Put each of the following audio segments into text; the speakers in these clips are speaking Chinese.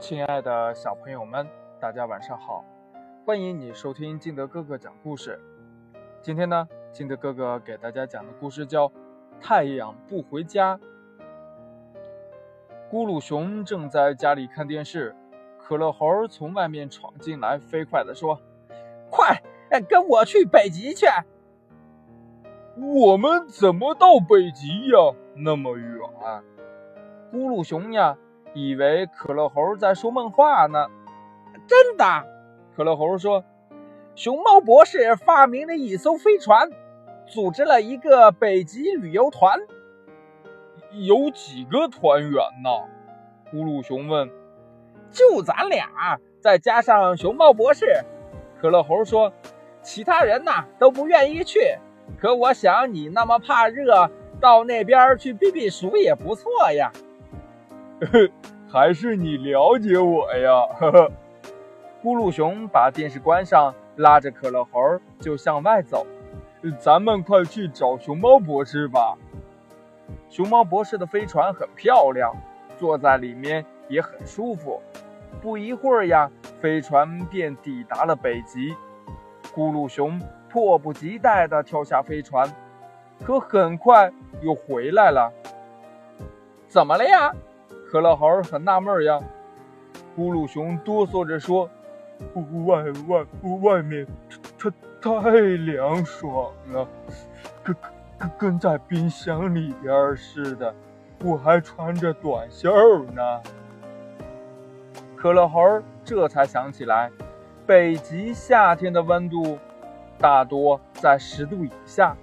亲爱的小朋友们，大家晚上好！欢迎你收听金德哥哥讲故事。今天呢，金德哥哥给大家讲的故事叫《太阳不回家》。咕噜熊正在家里看电视，可乐猴从外面闯进来，飞快地说：“快，跟我去北极去！”我们怎么到北极呀？那么远？咕噜熊呀！以为可乐猴在说梦话呢，真的。可乐猴说：“熊猫博士发明了一艘飞船，组织了一个北极旅游团。有几个团员呢？”咕噜熊问。“就咱俩，再加上熊猫博士。”可乐猴说。“其他人呐都不愿意去，可我想你那么怕热，到那边去避避暑也不错呀。” 还是你了解我呀！呵呵。咕噜熊把电视关上，拉着可乐猴就向外走。咱们快去找熊猫博士吧。熊猫博士的飞船很漂亮，坐在里面也很舒服。不一会儿呀，飞船便抵达了北极。咕噜熊迫不及待地跳下飞船，可很快又回来了。怎么了呀？可乐猴很纳闷呀，咕噜熊哆嗦着说：“外外外面，它太凉爽了，跟跟跟在冰箱里边似的。我还穿着短袖呢。”可乐猴这才想起来，北极夏天的温度大多在十度以下，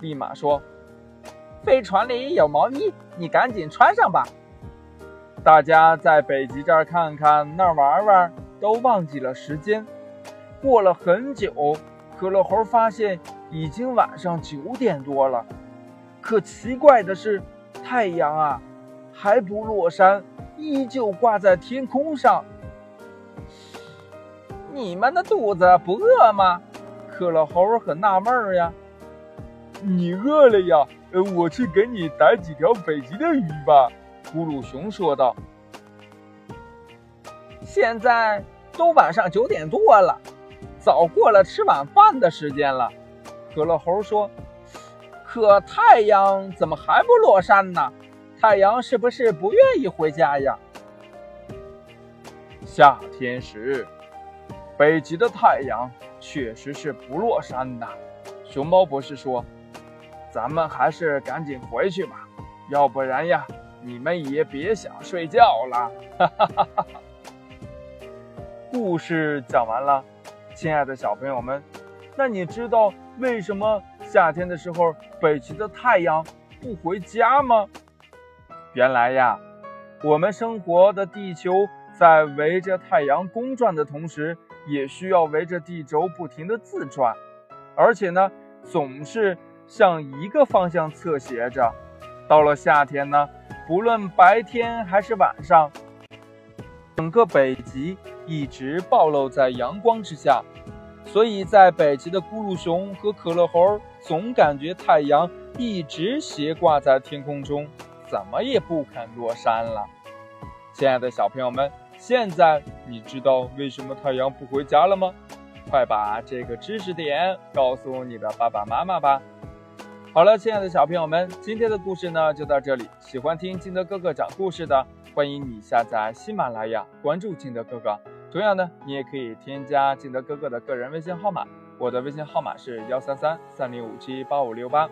立马说：“飞船里有毛衣，你赶紧穿上吧。”大家在北极这儿看看，那儿玩玩，都忘记了时间。过了很久，可乐猴发现已经晚上九点多了。可奇怪的是，太阳啊还不落山，依旧挂在天空上。你们的肚子不饿吗？可乐猴很纳闷呀。你饿了呀？呃，我去给你逮几条北极的鱼吧。咕噜熊说道：“现在都晚上九点多了，早过了吃晚饭的时间了。”可乐猴说：“可太阳怎么还不落山呢？太阳是不是不愿意回家呀？”夏天时，北极的太阳确实是不落山的。熊猫博士说：“咱们还是赶紧回去吧，要不然呀。”你们也别想睡觉了，哈哈哈哈哈！故事讲完了，亲爱的小朋友们，那你知道为什么夏天的时候北极的太阳不回家吗？原来呀，我们生活的地球在围着太阳公转的同时，也需要围着地轴不停的自转，而且呢，总是向一个方向侧斜着。到了夏天呢。不论白天还是晚上，整个北极一直暴露在阳光之下，所以在北极的咕噜熊和可乐猴总感觉太阳一直斜挂在天空中，怎么也不肯落山了。亲爱的小朋友们，现在你知道为什么太阳不回家了吗？快把这个知识点告诉你的爸爸妈妈吧。好了，亲爱的小朋友们，今天的故事呢就到这里。喜欢听金德哥哥讲故事的，欢迎你下载喜马拉雅，关注金德哥哥。同样呢，你也可以添加金德哥哥的个人微信号码，我的微信号码是幺三三三零五七八五六八。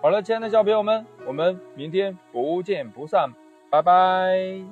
好了，亲爱的小朋友们，我们明天不见不散，拜拜。